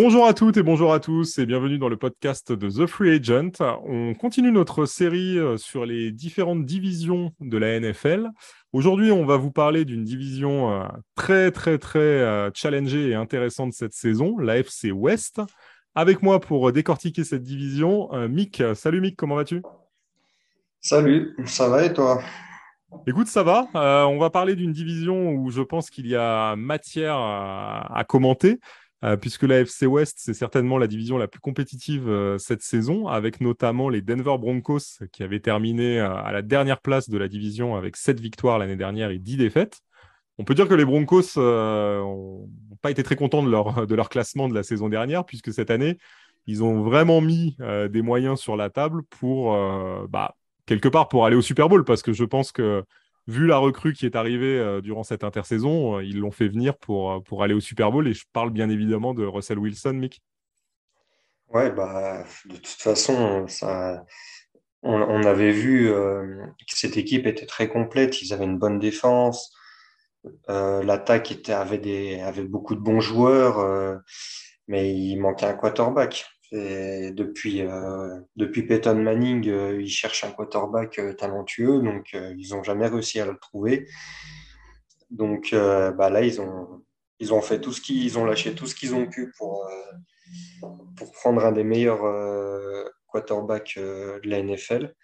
Bonjour à toutes et bonjour à tous et bienvenue dans le podcast de The Free Agent. On continue notre série euh, sur les différentes divisions de la NFL. Aujourd'hui, on va vous parler d'une division euh, très très très euh, challengée et intéressante cette saison, la FC West. Avec moi pour décortiquer cette division, Mick. Salut Mick, comment vas-tu? Salut, ça va et toi? Écoute, ça va. on va parler d'une division où je pense qu'il y a matière à commenter. Euh, puisque la FC West, c'est certainement la division la plus compétitive euh, cette saison, avec notamment les Denver Broncos qui avaient terminé euh, à la dernière place de la division avec 7 victoires l'année dernière et 10 défaites. On peut dire que les Broncos n'ont pas été très contents de leur, de leur classement de la saison dernière, puisque cette année, ils ont vraiment mis des moyens sur la table pour, bah, quelque part, pour aller au Super Bowl, parce que je pense que vu la recrue qui est arrivée euh, durant cette intersaison, euh, ils l'ont fait venir pour, euh, pour aller au Super Bowl. Et je parle bien évidemment de Russell Wilson, Mick. Ouais, bah, de toute façon, on, avait vu que cette équipe était très complète. Ils avaient une bonne défense. L'attaque avait beaucoup de bons joueurs, mais il manquait un quarterback. Et depuis, euh, depuis Peyton Manning, euh, ils cherchent un quarterback euh, talentueux, donc ils n'ont jamais réussi à le trouver. Donc bah là, ils ont, ils ont fait tout ce qu'ils ont lâché tout ce qu'ils ont pu pour, pour prendre un des meilleurs quarterbacks de la NFL.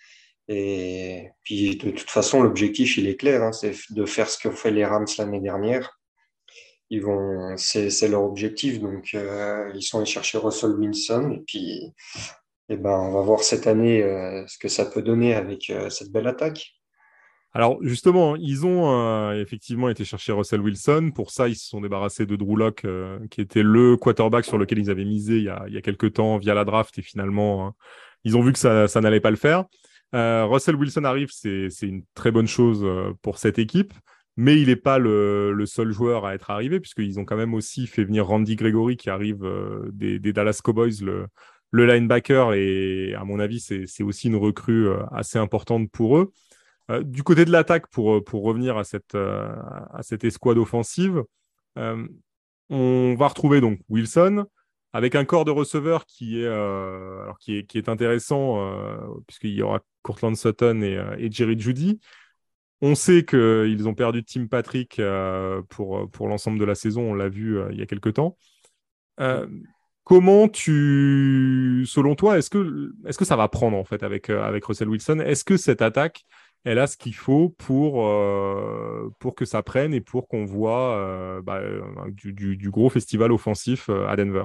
Et puis de toute façon, l'objectif, il est clair, hein, c'est de faire ce qu'ont fait les Rams l'année dernière ils vont, c'est leur objectif. Donc, euh, ils sont allés chercher Russell Wilson. Et puis, eh ben, on va voir cette année euh, ce que ça peut donner avec euh, cette belle attaque. Alors, justement, ils ont effectivement été chercher Russell Wilson. Pour ça, ils se sont débarrassés de Drew Locke, qui était le quarterback sur lequel ils avaient misé il y a, il y a quelques temps via la draft. Et finalement, hein, ils ont vu que ça, ça n'allait pas le faire. Russell Wilson arrive, c'est une très bonne chose pour cette équipe mais il n'est pas le, seul joueur à être arrivé, puisqu'ils ont quand même aussi fait venir Randy Gregory qui arrive euh, des, Dallas Cowboys, le, linebacker, et à mon avis, c'est aussi une recrue euh, assez importante pour eux. Euh, du côté de l'attaque, pour, revenir à cette, à cette escouade offensive, on va retrouver donc Wilson, avec un corps de receveur qui est intéressant, puisqu'il y aura Cortland Sutton et, et Jerry Judy. On sait qu'ils ont perdu Tim Patrick euh, pour, pour l'ensemble de la saison, on l'a vu euh, il y a quelques temps. Euh, comment tu, selon toi, est-ce que, est que ça va prendre en fait avec, avec Russell Wilson? Est-ce que cette attaque, elle a ce qu'il faut pour, pour que ça prenne et pour qu'on voit bah, du, gros festival offensif à Denver?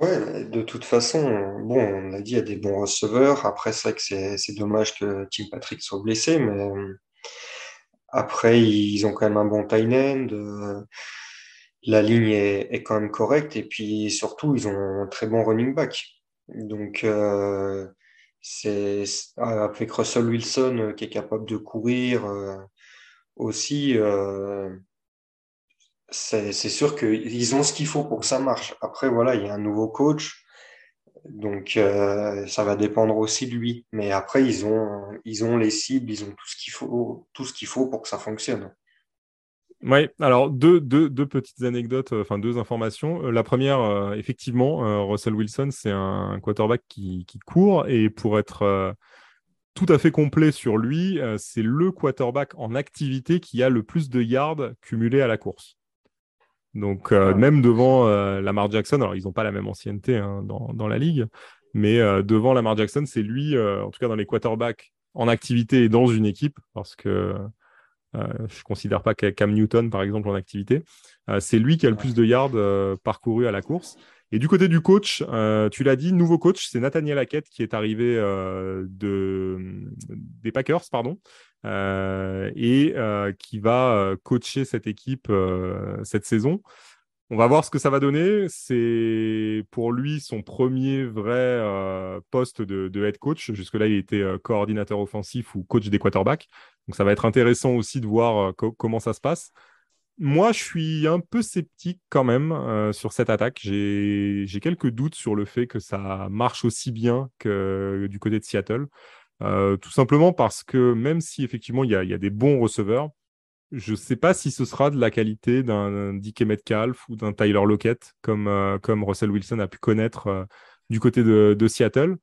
Ouais, de toute façon, bon, on a dit il y a des bons receveurs. Après, c'est vrai que c'est dommage que Tim Patrick soit blessé, mais euh, après, ils ont quand même un bon tight end. Euh, la ligne est, quand même correcte. Et puis surtout, ils ont un très bon running back. Donc, euh, c'est avec Russell Wilson qui est capable de courir aussi c'est sûr qu'ils ont ce qu'il faut pour que ça marche. Après, voilà, il y a un nouveau coach, donc euh, ça va dépendre aussi de lui. Mais après, ils ont, ils ont les cibles, ils ont tout ce qu'il faut, pour que ça fonctionne. Oui, alors deux, petites anecdotes, euh, enfin deux informations. Euh, la première, effectivement, Russell Wilson, c'est un quarterback qui, court et pour être tout à fait complet sur lui, c'est le quarterback en activité qui a le plus de yards cumulés à la course. Donc, euh, même devant euh, Lamar Jackson, alors ils n'ont pas la même ancienneté hein, dans, la ligue, mais euh, devant Lamar Jackson, c'est lui, en tout cas dans les quarterbacks en activité et dans une équipe, parce que je ne considère pas Cam Newton, par exemple, en activité. c'est lui qui a le plus de yards parcourus à la course. Et du côté du coach, tu l'as dit, nouveau coach, c'est Nathaniel Hackett qui est arrivé de, des Packers, pardon, euh, et euh, qui va euh, coacher cette équipe cette saison. On va voir ce que ça va donner. C'est pour lui son premier vrai poste de, head coach. Jusque-là, il était coordinateur offensif ou coach des quarterbacks. Donc ça va être intéressant aussi de voir comment ça se passe. Moi, je suis un peu sceptique quand même sur cette attaque. J'ai quelques doutes sur le fait que ça marche aussi bien que du côté de Seattle. Euh, tout simplement parce que même si effectivement il y a, des bons receveurs, je ne sais pas si ce sera de la qualité d'un DK Metcalf ou d'un Tyler Lockett, comme, euh, comme Russell Wilson a pu connaître euh, du côté de, Seattle.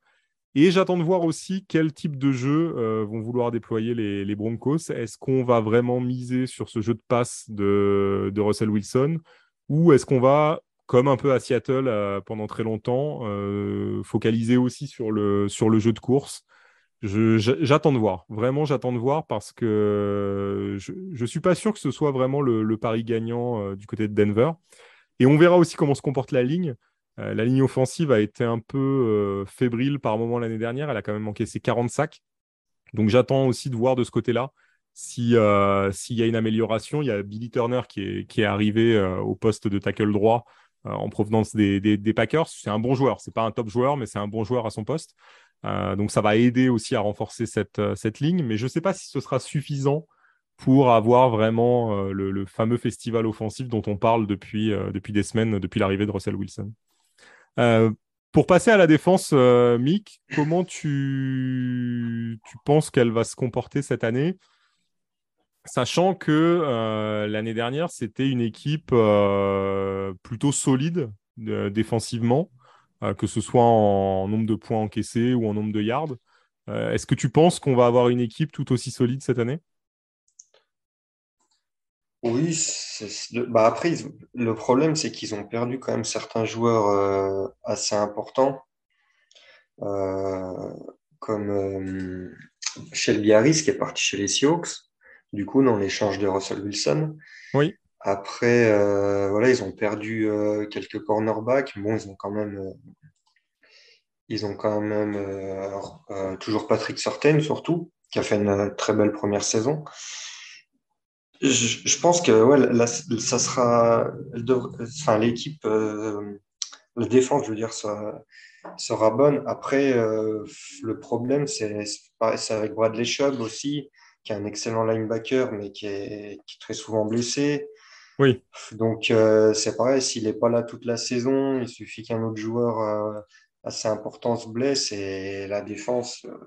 Et j'attends de voir aussi quel type de jeu euh, vont vouloir déployer les, Broncos. Est-ce qu'on va vraiment miser sur ce jeu de passe de, Russell Wilson ou est-ce qu'on va, comme un peu à Seattle pendant très longtemps, focaliser aussi sur le, sur le jeu de course? J'attends de voir. Vraiment, j'attends de voir parce que je ne suis pas sûr que ce soit vraiment le, pari gagnant euh, du côté de Denver. Et on verra aussi comment se comporte la ligne. Euh, la ligne offensive a été un peu euh, fébrile par moment l'année dernière. Elle a quand même manqué ses 40 sacs. Donc j'attends aussi de voir de ce côté-là s'il y a une amélioration. Il y a Billy Turner qui est, arrivé au poste de tackle droit en provenance des, Packers. C'est un bon joueur. C'est pas un top joueur, mais c'est un bon joueur à son poste. Euh, donc ça va aider aussi à renforcer cette, euh, ligne, mais je ne sais pas si ce sera suffisant pour avoir vraiment euh, le, fameux festival offensif dont on parle depuis des semaines, depuis l'arrivée de Russell Wilson. Pour passer à la défense, Mick, comment tu, penses qu'elle va se comporter cette année Sachant que l'année dernière, c'était une équipe plutôt solide défensivement. Euh, que ce soit en nombre de points encaissés ou en nombre de yards. Euh, est-ce que tu penses qu'on va avoir une équipe tout aussi solide cette année? Oui, bah après, le problème, c'est qu'ils ont perdu quand même certains joueurs euh, assez importants, comme Shelby Harris qui est parti chez les Seahawks, du coup, dans l'échange de Russell Wilson. Oui. Après, euh, voilà, ils ont perdu euh, quelques cornerbacks. Bon, ils ont quand même, euh, ils ont quand même toujours Patrick Sorten, surtout, qui a fait une très belle première saison. Je, pense que ouais, ça sera, enfin, l'équipe, la défense, je veux dire, ça sera bonne. Après, le problème, c'est avec Bradley Chubb aussi, qui est un excellent linebacker, mais qui est, qui est très souvent blessé. Oui. Donc, euh, c'est pareil, s'il n'est pas là toute la saison, il suffit qu'un autre joueur euh, assez important se blesse et la défense, euh,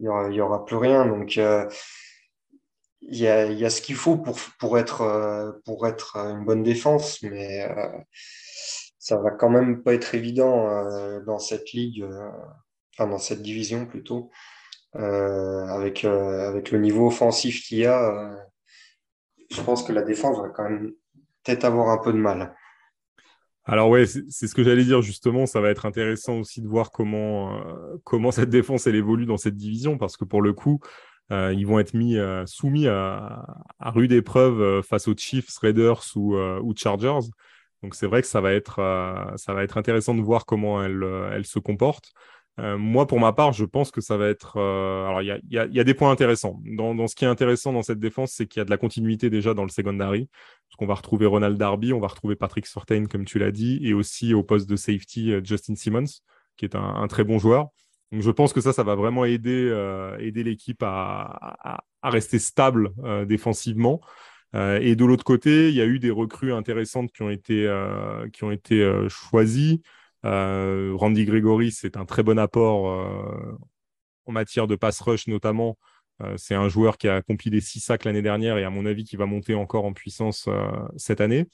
il n'y aura, plus rien. Donc, il y a, ce qu'il faut pour, pour, être, pour être une bonne défense, mais ça va quand même pas être évident dans cette ligue, enfin dans cette division plutôt, avec, avec le niveau offensif qu'il y a je pense que la défense va quand même peut-être avoir un peu de mal. Alors ouais, c'est ce que j'allais dire justement. Ça va être intéressant aussi de voir comment euh, comment cette défense évolue dans cette division parce que pour le coup, euh, ils vont être mis euh, soumis à, rude épreuve face aux Chiefs, Raiders ou, Chargers. Donc c'est vrai que ça va être ça va être intéressant de voir comment elle elle se comporte. Euh, moi, pour ma part, je pense que ça va être. Euh, alors, il y a, des points intéressants. Dans, ce qui est intéressant dans cette défense, c'est qu'il y a de la continuité déjà dans le secondary. Parce qu'on va retrouver Ronald Darby, on va retrouver Patrick Sortain, comme tu l'as dit, et aussi au poste de safety, euh, Justin Simmons, qui est un, très bon joueur. Je pense que ça, ça va vraiment aider, aider l'équipe à, rester stable défensivement. et de l'autre côté, il y a eu des recrues intéressantes qui ont été, choisies. Euh, Randy Gregory, c'est un très bon apport euh, en matière de pass rush notamment. Euh, c'est un joueur qui a accompli des six sacs l'année dernière et à mon avis qui va monter encore en puissance cette année.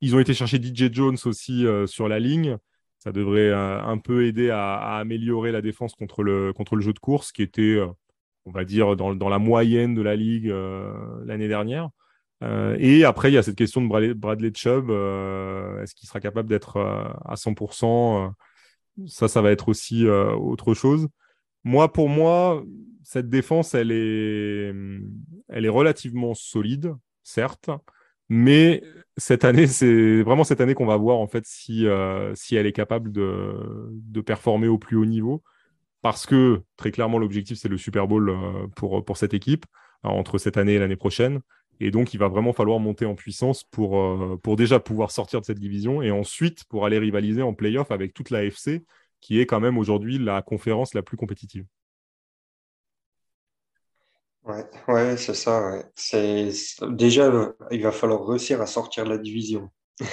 Ils ont été chercher DJ Jones aussi sur la ligne. Ça devrait un peu aider à, améliorer la défense contre le, contre le jeu de course qui était, on va dire, dans, la moyenne de la ligue l'année dernière. Euh, et après, il y a cette question de Bradley, Chubb. Euh, est-ce qu'il sera capable d'être euh, à 100% Ça, ça va être aussi autre chose. Moi, pour moi, cette défense, elle est, elle est relativement solide, certes, mais cette année, c'est vraiment cette année qu'on va voir en fait si, si elle est capable de, performer au plus haut niveau. Parce que très clairement, l'objectif, c'est le Super Bowl pour, pour cette équipe entre cette année et l'année prochaine. Et donc, il va vraiment falloir monter en puissance pour, euh, pour déjà pouvoir sortir de cette division et ensuite pour aller rivaliser en playoff avec toute la FC, qui est quand même aujourd'hui la conférence la plus compétitive. Ouais, ouais c'est ça. C'est déjà il va falloir réussir à sortir de la division.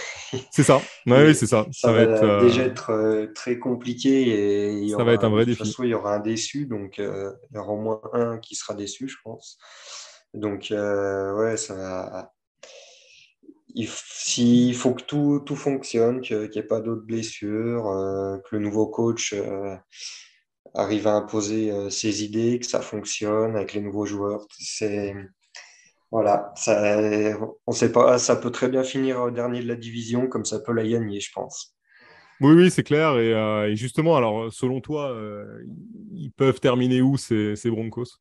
c'est ça. oui, c'est ça. Ça, va, être, euh, déjà être euh, très compliqué et ça va être un vrai défi. De toute façon, il y aura un déçu, donc il y aura au moins un qui sera déçu, je pense. Donc, ouais, ça il, il faut que tout, tout fonctionne, qu'il n'y ait pas d'autres blessures, que le nouveau coach arrive à imposer ses idées, que ça fonctionne avec les nouveaux joueurs. C'est voilà, ça, on sait pas, ça peut très bien finir au dernier de la division, comme ça peut la gagner, je pense. Oui, oui, c'est clair. Et, euh, justement, alors, selon toi, euh, ils peuvent terminer où ces, Broncos?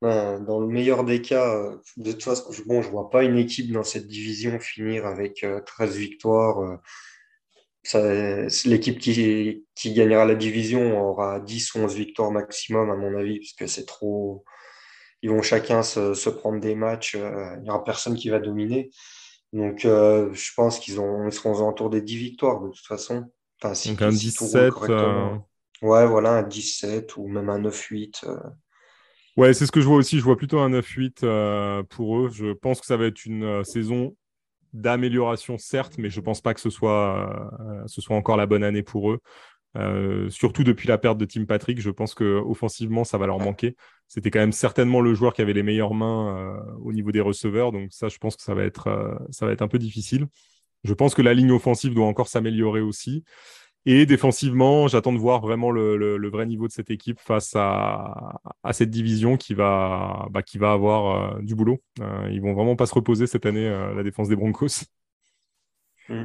Ben, Dans le meilleur des cas, euh, de toute façon, bon, je ne vois pas une équipe dans cette division finir avec 13 victoires. L'équipe qui, qui gagnera la division aura 10 ou 11 victoires maximum, à mon avis, parce que c'est trop, ils vont chacun se, se prendre des matchs. Euh, il n'y aura personne qui va dominer. Donc, euh, je pense qu'ils ils seront aux alentours des 10 victoires de toute façon. Enfin, si, Donc, un 17. Euh, ouais, voilà, un 17 ou même un 9-8. Ouais, c'est ce que je vois aussi. Je vois plutôt un 9-8 pour eux. Je pense que ça va être une saison d'amélioration, certes, mais je pense pas que ce soit, ce soit encore la bonne année pour eux. Euh, surtout depuis la perte de Tim Patrick, je pense que offensivement ça va leur manquer. C'était quand même certainement le joueur qui avait les meilleures mains euh, au niveau des receveurs, donc ça je pense que ça va être euh, ça va être un peu difficile. Je pense que la ligne offensive doit encore s'améliorer aussi. Et défensivement, j'attends de voir vraiment le, vrai niveau de cette équipe face à, à cette division qui va, bah, qui va avoir du boulot. ils vont vraiment pas se reposer cette année, la défense des Broncos. Mm.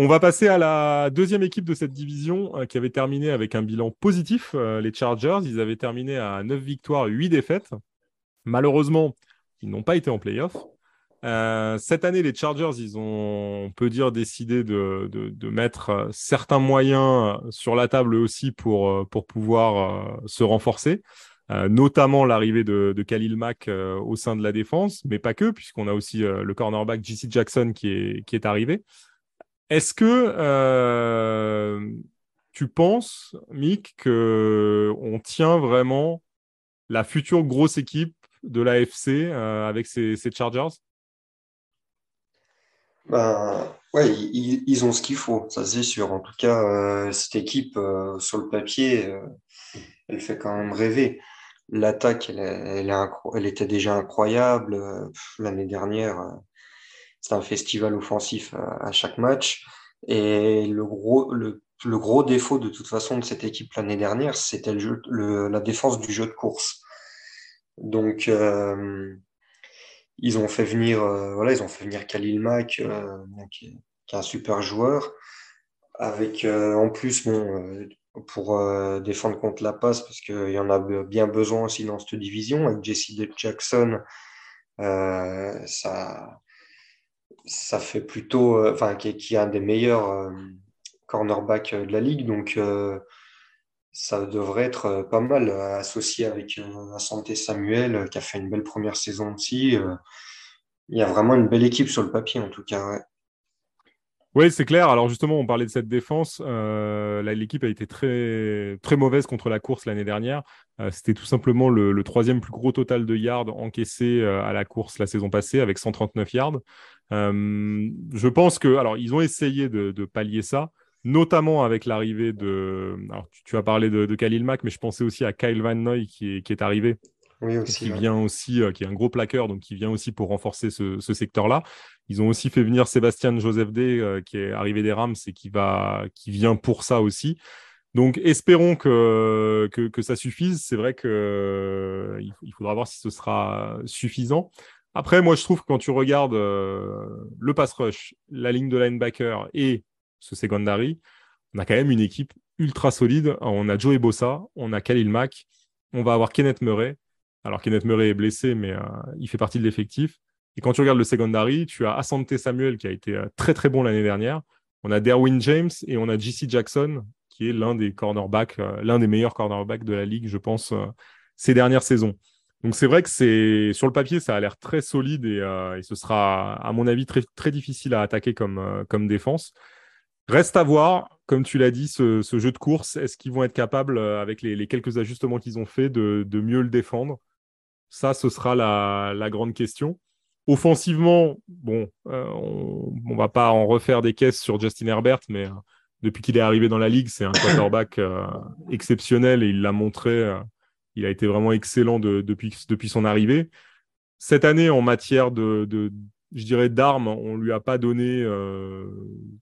On va passer à la deuxième équipe de cette division euh, qui avait terminé avec un bilan positif, euh, les Chargers. Ils avaient terminé à 9 victoires, 8 défaites. Malheureusement, ils n'ont pas été en playoff. Euh, cette année, les Chargers, ils ont, on peut dire, décidé de, mettre certains moyens sur la table aussi pour, pour pouvoir se renforcer. notamment l'arrivée de, Khalil Mack au sein de la défense, mais pas que, puisqu'on a aussi le cornerback JC Jackson qui est, qui est arrivé. Est-ce que euh, tu penses, Mick, qu'on tient vraiment la future grosse équipe de l'AFC euh, avec ces, Chargers? Ben, ouais, ils, ont ce qu'il faut, ça c'est sûr. En tout cas, euh, cette équipe, sur le papier, elle fait quand même rêver. L'attaque, elle, elle, était déjà incroyable. L'année dernière, c'est un festival offensif à, chaque match. Et le gros, le, le, gros défaut de toute façon de cette équipe l'année dernière, c'était le le, la défense du jeu de course. Donc, euh, ils ont fait venir, euh, voilà, ils ont fait venir Khalil Mack, euh, qui, est, un super joueur, avec en plus, bon, pour défendre contre la passe, parce qu'il y en a bien besoin aussi dans cette division, avec Jesse Jackson, ça ça fait plutôt, euh, enfin, qui, est un des meilleurs euh, cornerbacks euh, de la ligue. Donc, ça devrait être pas mal associé avec Santé Samuel, qui a fait une belle première saison aussi. Il y a vraiment une belle équipe sur le papier, en tout cas. Oui, c'est clair. Alors justement, on parlait de cette défense. L'équipe a été très, très mauvaise contre la course l'année dernière. C'était tout simplement le, troisième plus gros total de yards encaissés à la course la saison passée, avec 139 yards. Euh, je pense que, alors, ils ont essayé de, pallier ça, notamment avec l'arrivée de. Alors, tu, as parlé de, Khalil Mack, mais je pensais aussi à Kyle Van Noy qui est, qui est arrivé. Oui, aussi. Qui vient aussi, euh, qui est un gros plaqueur, donc qui vient aussi pour renforcer ce, secteur-là. Ils ont aussi fait venir Sébastien Joseph D, euh, qui est arrivé des Rams et qui, va, qui vient pour ça aussi. Donc, espérons que, que, que ça suffise. C'est vrai qu'il il faudra voir si ce sera suffisant. Après, moi, je trouve que quand tu regardes euh, le pass rush, la ligne de linebacker et ce secondary, on a quand même une équipe ultra solide. On a Joey Bossa, on a Khalil Mack, on va avoir Kenneth Murray. Alors, Kenneth Murray est blessé, mais euh, il fait partie de l'effectif. Et quand tu regardes le secondary, tu as Asante Samuel qui a été euh, très très bon l'année dernière. On a Derwin James et on a JC Jackson qui est l'un des cornerbacks, l'un des meilleurs cornerbacks de la ligue, je pense, ces dernières saisons. Donc c'est vrai que c'est sur le papier, ça a l'air très solide et, euh, ce sera, à mon avis, très, difficile à attaquer euh, comme défense. Reste à voir, comme tu l'as dit, ce, jeu de course, est-ce qu'ils vont être capables, euh, avec les, quelques ajustements qu'ils ont fait, de, mieux le défendre? Ça, ce sera la, grande question. Offensivement, bon, on ne va pas en refaire des caisses sur Justin Herbert, mais depuis qu'il est arrivé dans la ligue, c'est un quarterback exceptionnel et il l'a montré il a été vraiment excellent depuis, son arrivée. Cette année, en matière de je dirais, d'armes, on lui a pas donné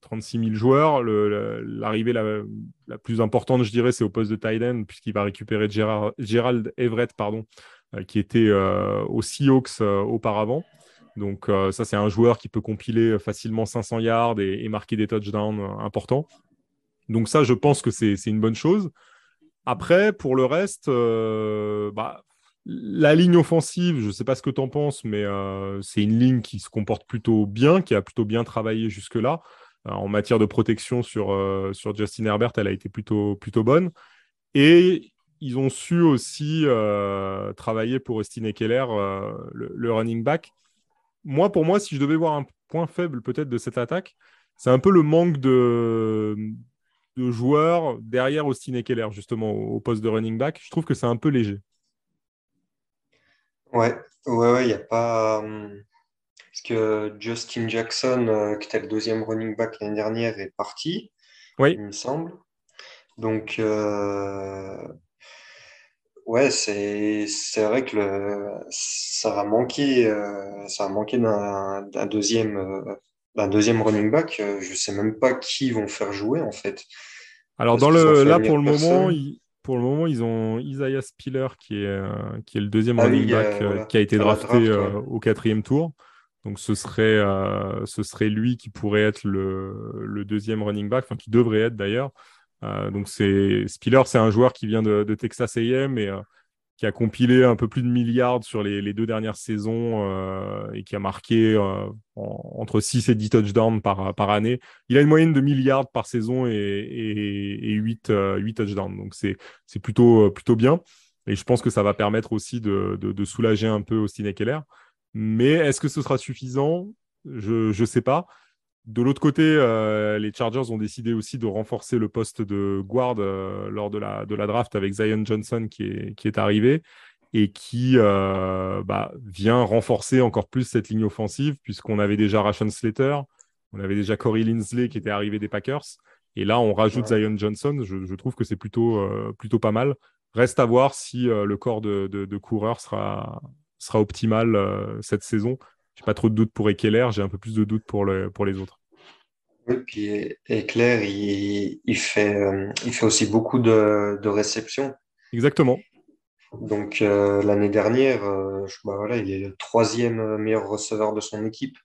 36 000 joueurs. L'arrivée la, plus importante, je dirais, c'est au poste de Tyden, puisqu'il va récupérer Gerald Everett, pardon, qui était aux Seahawks auparavant. Donc ça, c'est un joueur qui peut compiler facilement 500 yards et, marquer des touchdowns importants. Donc ça, je pense que c'est une bonne chose. Après, pour le reste, bah, la ligne offensive, je ne sais pas ce que tu en penses, mais c'est une ligne qui se comporte plutôt bien, qui a plutôt bien travaillé jusque-là. en matière de protection sur, sur Justin Herbert, elle a été plutôt, bonne. Et ils ont su aussi travailler pour Austin Eckler, le, running back moi, pour moi, si je devais voir un point faible peut-être de cette attaque, c'est un peu le manque de, joueurs derrière Austin Eckler, justement, au, poste de running back. Je trouve que c'est un peu léger. Ouais, ouais, ouais, il n'y a pas. Hum, parce que Justin Jackson, euh, qui était le deuxième running back l'année dernière, est parti, oui. il me semble. Donc, euh, Ouais, c'est c'est vrai que le, ça va manquer euh, ça va manquer d'un deuxième euh, d'un deuxième running back. Je sais même pas qui vont faire jouer en fait. Alors dans le là pour le moment pour le moment ils ont Isaiah Spiller qui est qui est le deuxième ah running back qui a été drafté au quatrième tour. Donc ce serait ce serait lui qui pourrait être le, le deuxième running back, enfin qui devrait être d'ailleurs. Euh, donc c'est Spiller, c'est un joueur qui vient de, Texas A&M et euh, qui a compilé un peu plus de milliards sur les, deux dernières saisons euh, et qui a marqué entre 6 et 10 touchdowns par, par année. Il a une moyenne de milliards par saison et, et, 8, 8 touchdowns. Donc c'est plutôt, plutôt bien. Et je pense que ça va permettre aussi de, de, soulager un peu Austin Eckler. Mais est-ce que ce sera suffisant? Je ne sais pas. De l'autre côté, euh, les Chargers ont décidé aussi de renforcer le poste de guard euh, lors de la, de la draft avec Zion Johnson qui est, qui est arrivé et qui euh, bah, vient renforcer encore plus cette ligne offensive puisqu'on avait déjà Rashon Slater, on avait déjà Corey Linsley qui était arrivé des Packers et là on rajoute Zion Johnson. Je, trouve que c'est plutôt, plutôt pas mal. Reste à voir si le corps de, de, coureurs sera, sera optimal cette saison. J'ai pas trop de doutes pour Eckler, j'ai un peu plus de doutes pour, le, pour les autres. Oui, puis Eckler, il, il, fait, euh, il fait aussi beaucoup de, de réceptions. Exactement. Donc euh, l'année dernière, euh, bah, voilà, il est le troisième meilleur receveur de son équipe.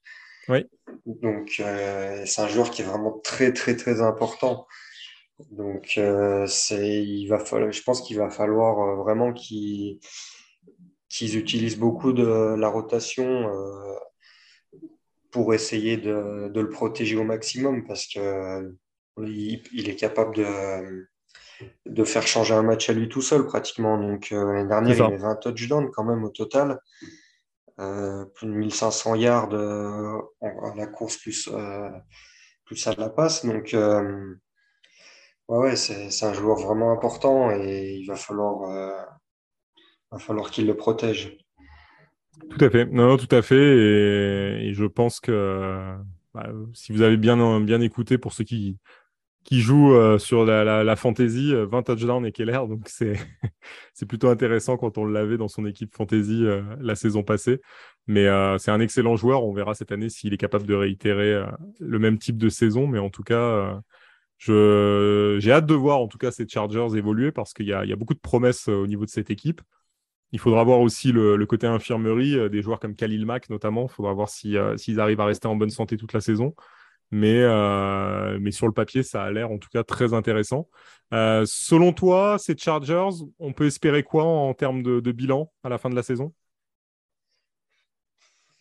Oui. Donc c'est un joueur qui est vraiment très très très important. Donc c'est, il va falloir, je pense qu'il va falloir vraiment qu'il qu'ils utilisent beaucoup de la rotation euh, pour essayer de, de, le protéger au maximum parce que il, il, est capable de, de faire changer un match à lui tout seul pratiquement. Donc euh, l'année dernière, il avait 20 touchdowns quand même au total. Euh, plus de 1500 yards à la course plus, plus à la passe. Donc ouais, ouais c'est un joueur vraiment important et il va falloir va falloir qu'il le protège. Tout à fait. Non, tout à fait. Et, je pense que bah, si vous avez bien, bien écouté pour ceux qui, qui jouent euh, sur la, la, fantasy, 20 euh, touchdowns et Keller. Donc, c'est, plutôt intéressant quand on l'avait dans son équipe fantasy euh, la saison passée. Mais c'est un excellent joueur. On verra cette année s'il est capable de réitérer le même type de saison. Mais en tout cas, j'ai hâte de voir en tout cas ces Chargers évoluer parce qu'il y y a beaucoup de promesses au niveau de cette équipe. Il faudra voir aussi le, côté infirmerie euh, des joueurs comme Khalil Mack notamment. Il faudra voir euh, s'ils arrivent à rester en bonne santé toute la saison. Mais, euh, mais sur le papier, ça a l'air en tout cas très intéressant. selon toi, ces Chargers, on peut espérer quoi en termes de, bilan à la fin de la saison?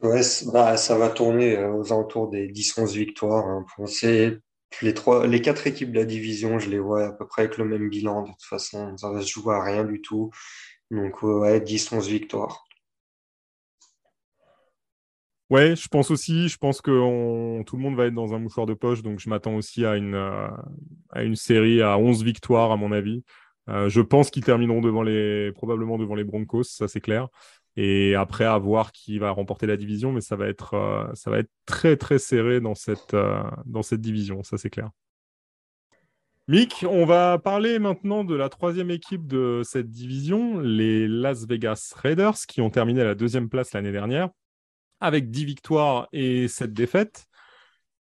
Ouais, bah, ça va tourner aux alentours des 10-11 victoires. Hein. Les, trois, les quatre équipes de la division, je les vois à peu près avec le même bilan. De toute façon, ça va se à rien du tout. Donc, ouais, 10-11 victoires. Ouais, je pense aussi. Je pense que tout le monde va être dans un mouchoir de poche. Donc, je m'attends aussi à une, euh, série à 11 victoires, à mon avis. Euh, je pense qu'ils termineront probablement devant les Broncos, ça c'est clair. Et après, à voir qui va remporter la division. Mais ça va être, euh, ça va être très, très serré dans cette division, ça c'est clair. Mick, on va parler maintenant de la troisième équipe de cette division, les Las Vegas Raiders, qui ont terminé à la deuxième place l'année dernière, avec 10 victoires et 7 défaites.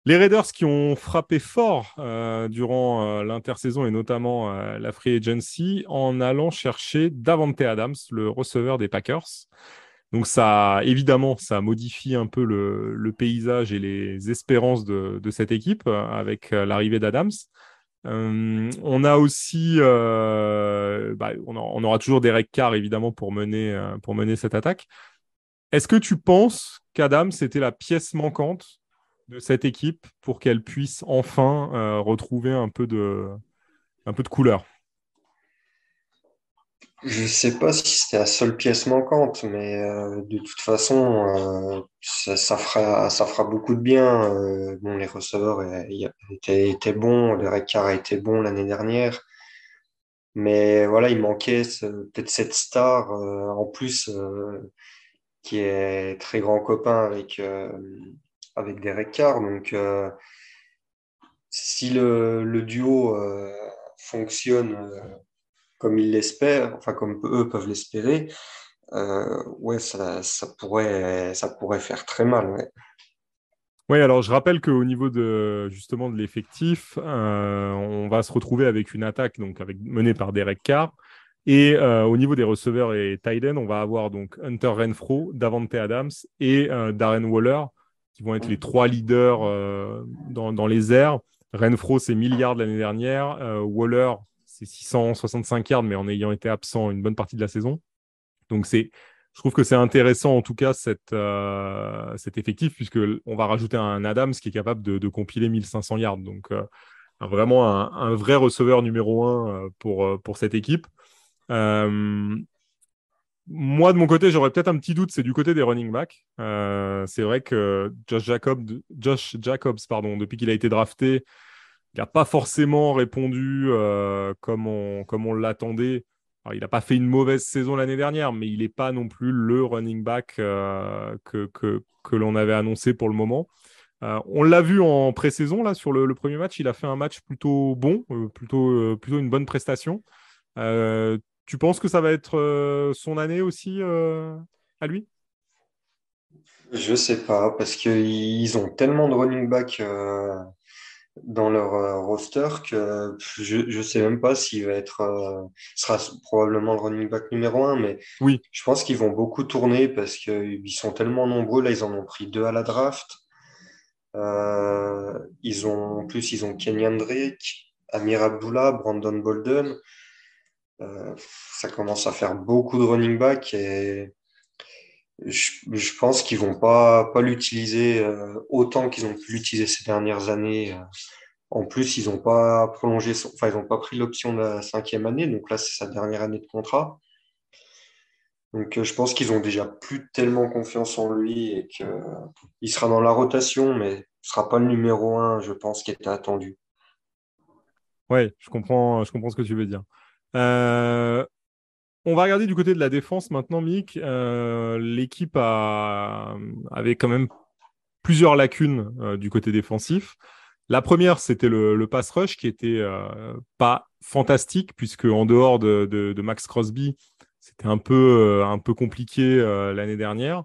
Les Raiders qui ont frappé fort euh, durant euh, l'intersaison et notamment euh, la free agency en allant chercher Davante Adams, le receveur des Packers. Donc ça, évidemment, ça modifie un peu le, paysage et les espérances de, cette équipe avec l'arrivée d'Adams. On a aussi, bah, on, aura toujours Derek Carr évidemment pour mener, pour mener cette attaque. Est-ce que tu penses qu'Adams était la pièce manquante de cette équipe pour qu'elle puisse enfin euh, retrouver un peu de couleur? Je ne sais pas si c'était la seule pièce manquante, mais euh, de toute façon, euh, ça, fera, ça fera beaucoup de bien. bon, les receveurs étaient, étaient bons, le Recard a été bon l'année dernière. Mais voilà, il manquait peut-être cette star en plus qui est très grand copain avec, avec Derek Carr. Donc, euh, si le, duo euh, fonctionne euh, comme ils l'espèrent, enfin comme eux peuvent l'espérer, ouais, ça, pourrait, ça pourrait faire très mal. Oui, alors je rappelle qu'au niveau de justement de l'effectif, on va se retrouver avec une attaque donc avec, menée par Derek Carr. Et au niveau des receveurs et tight on va avoir donc Hunter Renfro, Davante Adams et Darren Waller qui vont être les trois leaders euh, dans, les airs. Renfro, c'est milliards l'année dernière. Euh, Waller, c'est 665 yards, mais en ayant été absent une bonne partie de la saison. Donc, c'est, je trouve que c'est intéressant, en tout cas, cette, euh, cet effectif, puisqu'on va rajouter un Adams qui est capable de, compiler 1500 yards. Donc, vraiment un, vrai receveur numéro un pour, pour cette équipe. Moi, de mon côté, j'aurais peut-être un petit doute, c'est du côté des running backs. Euh, c'est vrai que Josh, Jacob, Josh Jacobs, pardon, depuis qu'il a été drafté, il n'a pas forcément répondu euh, comme on, l'attendait. il n'a pas fait une mauvaise saison l'année dernière, mais il n'est pas non plus le running back euh, que, l'on avait annoncé pour le moment. on l'a vu en pré-saison, là, sur le, premier match, il a fait un match plutôt bon, plutôt, une bonne prestation. Tu penses que ça va être euh, son année aussi euh, à lui? Je sais pas, parce qu'ils ont tellement de running back euh, dans leur roster que je ne sais même pas s'il va être sera probablement le running back numéro un, mais oui. je pense qu'ils vont beaucoup tourner parce qu'ils sont tellement nombreux. Là, ils en ont pris deux à la draft. ils ont, en plus, ils ont Kenyan Drake, Amir Abdullah, Brandon Bolden. Euh, ça commence à faire beaucoup de running back et je, pense qu'ils vont pas, l'utiliser euh, autant qu'ils ont pu l'utiliser ces dernières années. Euh. En plus, ils n'ont pas prolongé, enfin, ils n'ont pas pris l'option de la cinquième année, donc là, c'est sa dernière année de contrat. Donc, je pense qu'ils ont déjà plus tellement confiance en lui et qu'il sera dans la rotation, mais ne sera pas le numéro un, je pense, qui était attendu. Oui, je comprends, je comprends ce que tu veux dire. Euh, on va regarder du côté de la défense maintenant, Mick. Euh, l'équipe avait quand même plusieurs lacunes euh, du côté défensif. La première, c'était le, pass rush qui était pas fantastique, puisque en dehors de, Max Crosby, c'était un peu, un peu compliqué l'année dernière.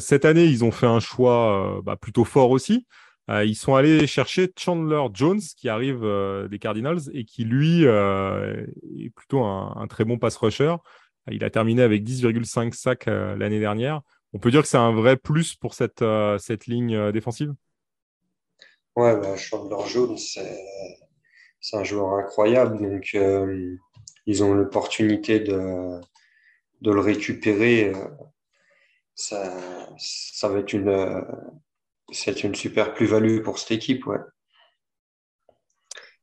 cette année, ils ont fait un choix bah, plutôt fort aussi. Euh, ils sont allés chercher Chandler Jones, qui arrive euh, des Cardinals et qui, lui, euh, est plutôt un, très bon pass rusher. Il a terminé avec 10,5 sacs l'année dernière. On peut dire que c'est un vrai plus pour cette, cette ligne défensive? Ouais, bah, Chandler Jones, c'est un joueur incroyable. Donc, ils ont l'opportunité de, de le récupérer. Ça, ça va être une c'est une super plus-value pour cette équipe, ouais.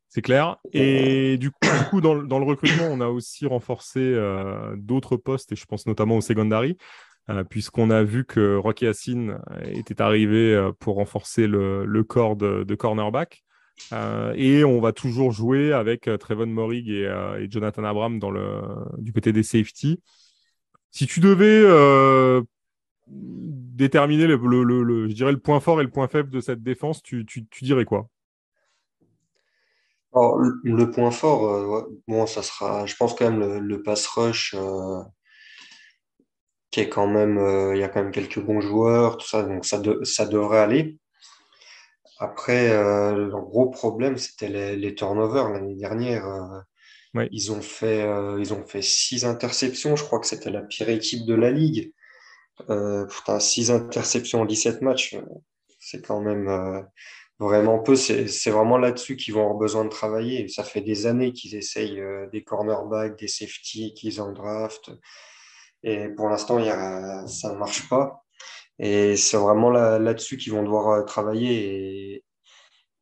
C'est clair. Et du coup, dans, le recrutement, on a aussi renforcé euh, d'autres postes, et je pense notamment au secondary, euh, puisqu'on a vu que Rocky Hassin était arrivé euh, pour renforcer le, corps de, cornerback. et on va toujours jouer avec Trevon Morig et, Jonathan Abram dans le, du côté des safety. Si tu devais déterminer le, je dirais le point fort et le point faible de cette défense, tu, dirais quoi? Le point fort, bon, ça sera, je pense quand même le, pass rush, qui est quand même, il y a quand même quelques bons joueurs, tout ça, donc ça, ça devrait aller. Après, le gros problème, c'était les, les turnovers l'année dernière. Ils ont fait, euh, ils ont fait six interceptions. Je crois que c'était la pire équipe de la ligue. Euh, putain, six interceptions en 17 matchs, euh, c'est quand même euh, vraiment peu. C'est vraiment là-dessus qu'ils vont avoir besoin de travailler. Ça fait des années qu'ils essayent des cornerbacks, des safety, qu'ils en draft. Et pour l'instant, ça ne marche pas. Et c'est vraiment là-dessus qu'ils vont devoir travailler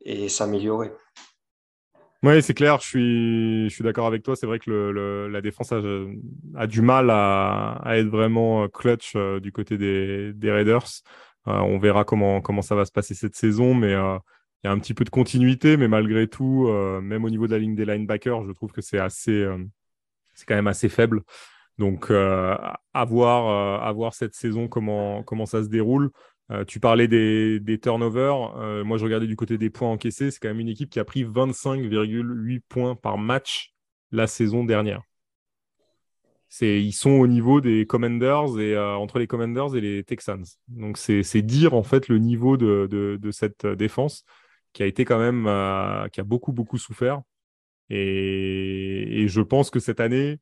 et s'améliorer. Oui, c'est clair, je suis, je suis d'accord avec toi. C'est vrai que le, la défense a, du mal à, à, être vraiment euh, clutch euh, du côté des, des Raiders. Euh, on verra comment, comment ça va se passer cette saison, mais il y a un petit peu de continuité, mais malgré tout, même au niveau de la ligne des linebackers, je trouve que c'est assez, c'est quand même assez faible. Donc, à voir, à voir cette saison comment, comment ça se déroule. Euh, tu parlais des, turnovers. Euh, moi, je regardais du côté des points encaissés. C'est quand même une équipe qui a pris 25,8 points par match la saison dernière. Ils sont au niveau des Commanders et euh, entre les Commanders et les Texans. Donc, c'est dire en fait le niveau de, cette défense qui a été quand même, qui a beaucoup, beaucoup souffert. et, je pense que cette année,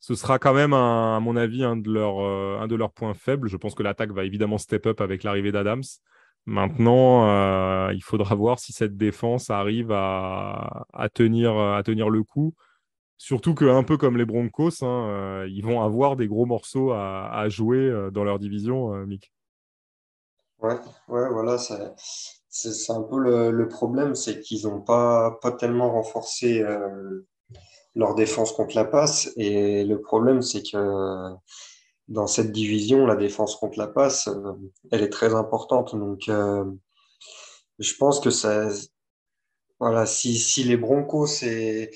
ce sera quand même, à mon avis, un de, leurs, euh, un de leurs points faibles. Je pense que l'attaque va évidemment step up avec l'arrivée d'Adams. Maintenant, euh, il faudra voir si cette défense arrive à, tenir, le coup. Surtout qu'un peu comme les Broncos, hein, euh, ils vont avoir des gros morceaux à, jouer dans leur division, Mick. Ouais, ouais, voilà, c'est un peu le, problème, c'est qu'ils n'ont pas tellement renforcé leur défense contre la passe. Et le problème, c'est que dans cette division, la défense contre la passe, euh, elle est très importante. Donc, euh, je pense que ça, voilà, si, si les Broncos et,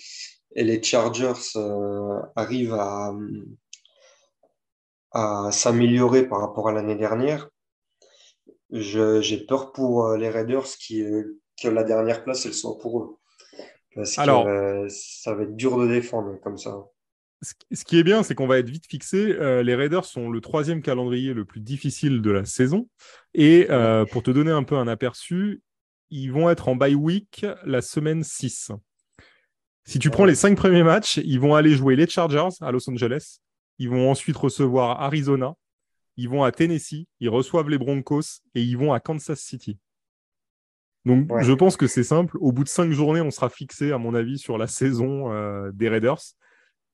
les Chargers euh, arrivent à, s'améliorer par rapport à l'année dernière, j'ai peur pour les Raiders que la dernière place, elle soit pour eux. Parce Alors, que ça va être dur de défendre comme ça. Ce qui est bien, c'est qu'on va être vite fixé. Euh, les Raiders sont le troisième calendrier le plus difficile de la saison. Et euh, pour te donner un peu un aperçu, ils vont être en bye week la semaine 6. Si tu prends les cinq premiers matchs, ils vont aller jouer les Chargers à Los Angeles. Ils vont ensuite recevoir Arizona. Ils vont à Tennessee. Ils reçoivent les Broncos et ils vont à Kansas City. Donc, je pense que c'est simple. Au bout de cinq journées, on sera fixé, à mon avis, sur la saison euh, des Raiders.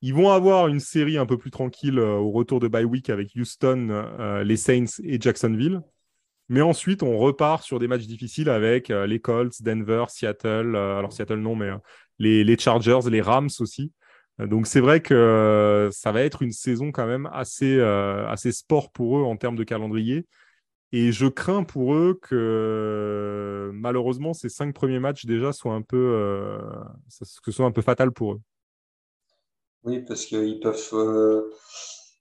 Ils vont avoir une série un peu plus tranquille euh, au retour de bye week avec Houston, euh, les Saints et Jacksonville. Mais ensuite, on repart sur des matchs difficiles avec les Colts, Denver, Seattle. alors, Seattle, non, mais les, les, Chargers, les Rams aussi. donc, c'est vrai que ça va être une saison quand même assez, assez sport pour eux en termes de calendrier. Et je crains pour eux que malheureusement ces cinq premiers matchs déjà soient un peu, euh, que soit un peu fatal pour eux. Oui, parce qu'ils peuvent, euh,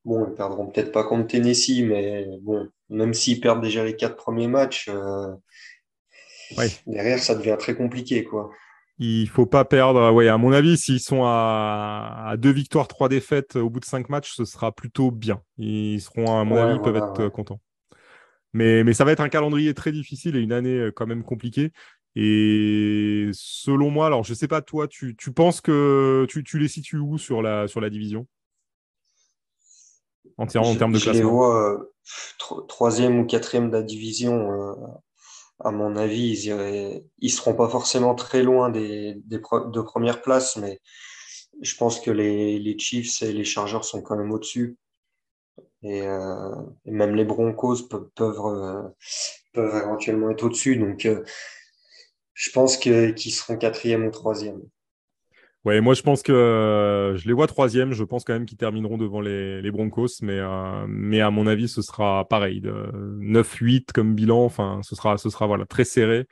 bon, ils perdront peut-être pas contre Tennessee, mais bon, même s'ils perdent déjà les quatre premiers matchs, euh, derrière ça devient très compliqué, quoi. Il faut pas perdre. Ouais, à mon avis, s'ils sont à... deux victoires, trois défaites au bout de cinq matchs, ce sera plutôt bien. Ils seront, à mon avis, peuvent être contents. Mais, ça va être un calendrier très difficile et une année euh, quand même compliquée. Et selon moi, alors je ne sais pas, toi, tu, penses que tu, les situes où sur la, sur la division? En, en termes de classement Je les vois euh, troisième ou quatrième de la division. Euh, à mon avis, ils ne seront pas forcément très loin des, des de première place, mais je pense que les, les Chiefs et les Chargers sont quand même au-dessus. Euh, et, même les Broncos peuvent, euh, peuvent, éventuellement être au-dessus. Donc, euh, je pense qu'ils seront quatrième ou troisième. Ouais, moi je pense que je les vois troisième. Je pense quand même qu'ils termineront devant les, Broncos, mais, mais à mon avis, ce sera pareil, 9-8 comme bilan. Enfin, ce sera, ce sera voilà, très serré.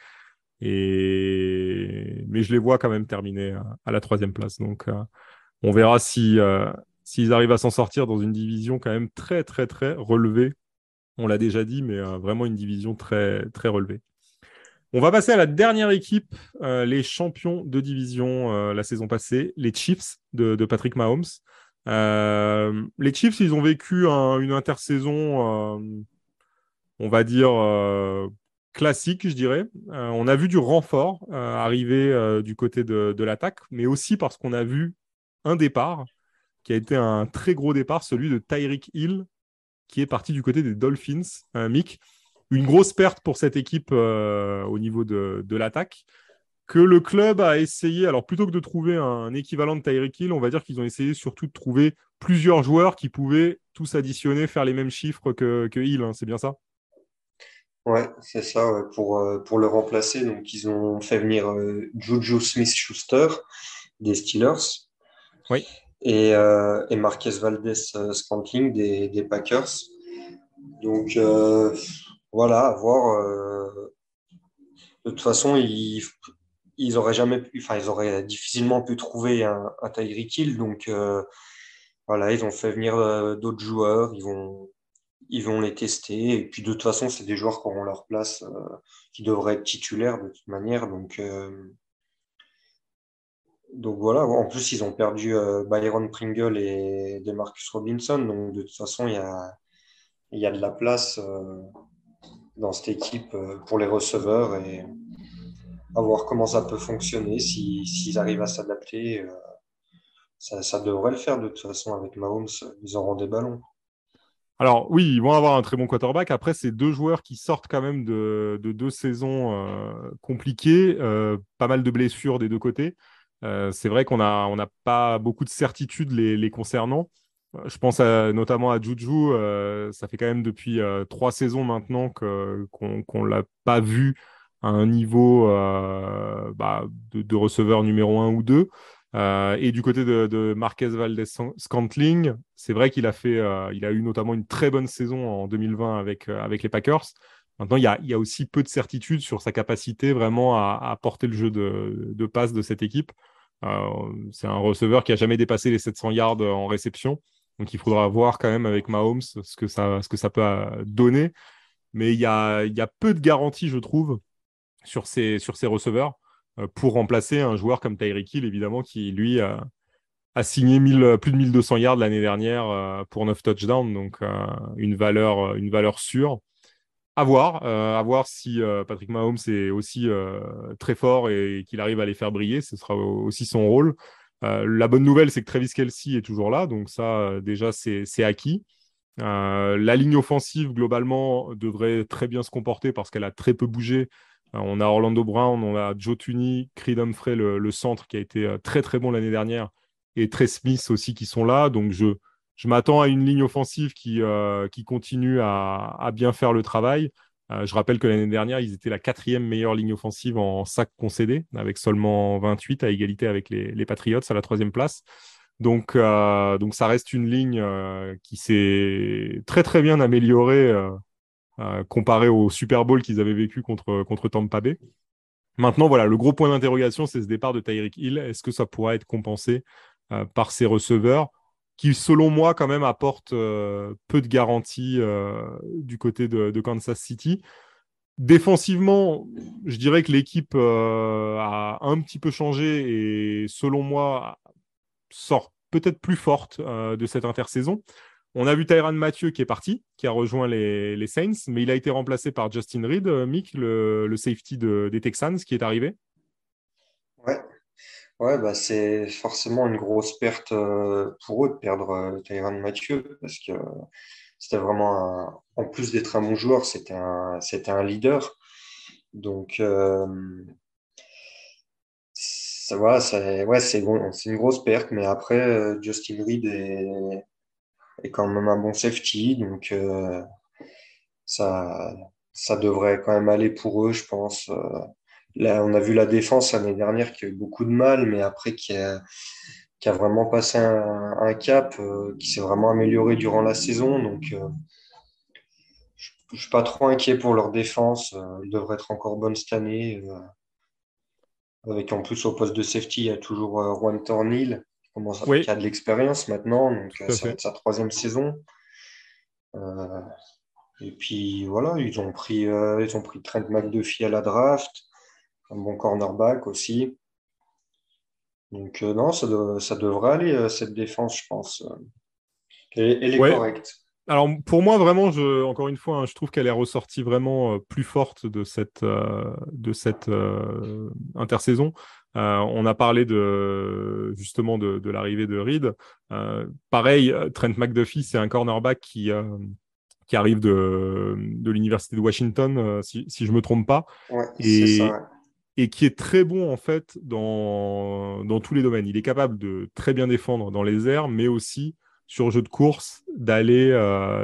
Et... Mais je les vois quand même terminer à, la troisième place. Donc, on verra si, s'ils arrivent à s'en sortir dans une division quand même très, très, très relevée. On l'a déjà dit, mais euh, vraiment une division très, très relevée. On va passer à la dernière équipe, les champions de division la saison passée, les Chiefs de, Patrick Mahomes. les Chiefs, ils ont vécu une intersaison, on va dire, classique, je dirais. on a vu du renfort arriver du côté de l'attaque, mais aussi parce qu'on a vu un départ qui a été un très gros départ, celui de Tyreek Hill, qui est parti du côté des Dolphins. Euh, Mick, une grosse perte pour cette équipe euh, au niveau de, l'attaque, que le club a essayé, alors plutôt que de trouver un équivalent de Tyreek Hill, on va dire qu'ils ont essayé surtout de trouver plusieurs joueurs qui pouvaient tous additionner, faire les mêmes chiffres que, Hill, hein, c'est bien ça? Ouais, c'est ça, pour, euh, pour le remplacer. Donc, ils ont fait venir Juju Smith-Schuster des Steelers. Oui et, euh, et Marquez Valdez euh, Scantling des, des, Packers. Donc euh, voilà, à voir. Euh, de toute façon, ils, ils auraient jamais pu, enfin, ils auraient difficilement pu trouver un, un Tyreek Hill. Donc voilà, ils ont fait venir d'autres joueurs, ils vont, ils vont les tester. Et puis de toute façon, c'est des joueurs qui auront leur place, qui devraient être titulaires de toute manière. Donc donc voilà, en plus, ils ont perdu euh, Byron Pringle et Demarcus Robinson. Donc de toute façon, il y a, y a de la place euh, dans cette équipe euh, pour les receveurs et à voir comment ça peut fonctionner. S'ils arrivent à s'adapter, ça, ça, devrait le faire de toute façon avec Mahomes. Ils auront des ballons. Alors oui, ils vont avoir un très bon quarterback. Après, c'est deux joueurs qui sortent quand même de, de deux saisons compliquées, pas mal de blessures des deux côtés. Euh, c'est vrai qu'on n'a on pas beaucoup de certitudes les, concernant. Euh, je pense notamment à Juju. Euh, ça fait quand même depuis trois saisons maintenant qu'on ne l'a pas vu à un niveau bah, de, receveur numéro un ou deux. et du côté de, Marquez Valdez Scantling, c'est vrai qu'il a fait, il a eu notamment une très bonne saison en 2020 avec, avec les Packers. Maintenant, il y, a, il y, a, aussi peu de certitude sur sa capacité vraiment à, porter le jeu de, de passe de cette équipe. Euh, c'est un receveur qui a jamais dépassé les 700 yards en réception. Donc il faudra voir quand même avec Mahomes ce que ça, ce que ça peut euh, donner. Mais il y a, peu de garanties, je trouve, sur ces, sur receveurs euh, pour remplacer un joueur comme Tyreek Hill, évidemment, qui lui a, signé plus de 1200 yards l'année dernière pour 9 touchdowns, donc une valeur sûre euh, à voir si euh, Patrick Mahomes est aussi euh, très fort et qu'il arrive à les faire briller. Ce sera aussi son rôle. la bonne nouvelle, c'est que Travis Kelsey est toujours là, donc ça, déjà, c'est acquis. la ligne offensive, globalement, devrait très bien se comporter parce qu'elle a très peu bougé. on a Orlando Brown, on a Joe Tunney, Creed Humphrey, le, le centre, qui a été très très bon l'année dernière, et Trey Smith aussi qui sont là. Donc je je m'attends à une ligne offensive qui, euh, continue à, bien faire le travail. Euh, je rappelle que l'année dernière, ils étaient la quatrième meilleure ligne offensive en sac concédé, avec seulement 28 à égalité avec les, Patriots à la troisième place. Donc, euh, ça reste une ligne qui s'est très bien améliorée comparée au Super Bowl qu'ils avaient vécu contre, contre Tampa Bay. Maintenant, voilà, le gros point d'interrogation, c'est ce départ de Tyreek Hill. Est-ce que ça pourra être compensé par ses receveurs? Qui, selon moi, quand même apporte euh, peu de garanties euh, du côté de, Kansas City. Défensivement, je dirais que l'équipe euh, a un petit peu changé et, selon moi, sort peut-être plus forte de cette intersaison. On a vu Tyran Mathieu qui est parti, qui a rejoint les, Saints, mais il a été remplacé par Justin Reed, Mick, le, safety des Texans, qui est arrivé. Ouais, Ouais, bah c'est forcément une grosse perte euh, pour eux de perdre euh, Tyrann Mathieu parce que c'était vraiment en plus d'être un bon joueur, c'était un, c'était un leader. Donc, euh, ça, voilà, c'est, ouais, c'est, c'est une grosse perte, mais après, Justin Reed est, est, quand même un bon safety, donc ça, ça devrait quand même aller pour eux, je pense. Là, on a vu la défense l'année dernière qui a eu beaucoup de mal, mais après qui a, qui a vraiment passé un, cap, euh, qui s'est vraiment amélioré durant la saison. Donc, euh, je ne suis pas trop inquiet pour leur défense. Euh, ils devraient être encore bonnes cette année. avec en plus au poste de safety, il y a toujours Juan Tornil, qui, a de l'expérience maintenant. Donc, ça va être sa troisième saison. Et puis voilà, ils ont pris, ils ont pris Trent McDuffie à la draft, un bon cornerback aussi. Donc non, ça, ça, devrait aller, cette défense, je pense. Elle, est correcte. Alors pour moi vraiment, je, encore une fois, hein, je trouve qu'elle est ressortie vraiment plus forte de cette, de cette intersaison. Euh, on a parlé de justement de, l'arrivée de Reed. Euh, pareil, Trent McDuffie, c'est un cornerback qui, euh, qui arrive de, de l'université de Washington, si, si je me trompe pas, et, et qui est très bon en fait dans, dans tous les domaines. Il est capable de très bien défendre dans les airs, mais aussi sur jeu de course d'aller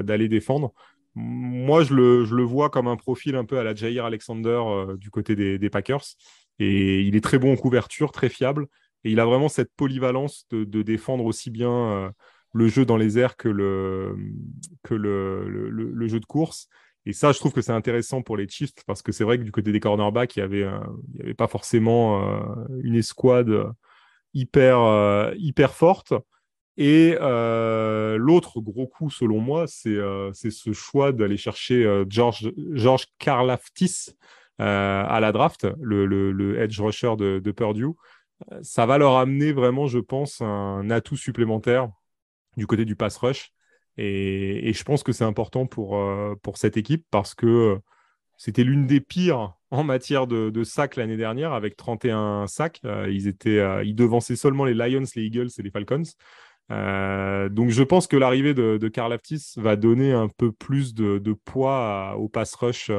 d'aller défendre. Moi, je le, je le, vois comme un profil un peu à la Jair Alexander du côté des, des Packers. Et il est très bon en couverture, très fiable. Et il a vraiment cette polyvalence de, défendre aussi bien euh, le jeu dans les airs que, le, que le, le, jeu de course. Et ça, je trouve que c'est intéressant pour les Chiefs parce que c'est vrai que du côté des cornerbacks, il n'y avait, il avait pas forcément euh, une escouade hyper, hyper forte. Et l'autre gros coup, selon moi, c'est ce choix d'aller chercher George, George Karlaftis, euh, à la draft, le, edge rusher de, Purdue. Euh, ça va leur amener vraiment, je pense, un atout supplémentaire du côté du pass rush. Et, je pense que c'est important pour, euh, pour cette équipe parce que c'était l'une des pires en matière de, sacs l'année dernière avec 31 sacs. ils, étaient, ils devançaient seulement les Lions, les Eagles et les Falcons. donc je pense que l'arrivée de, de Karl Aftis va donner un peu plus de, poids au pass rush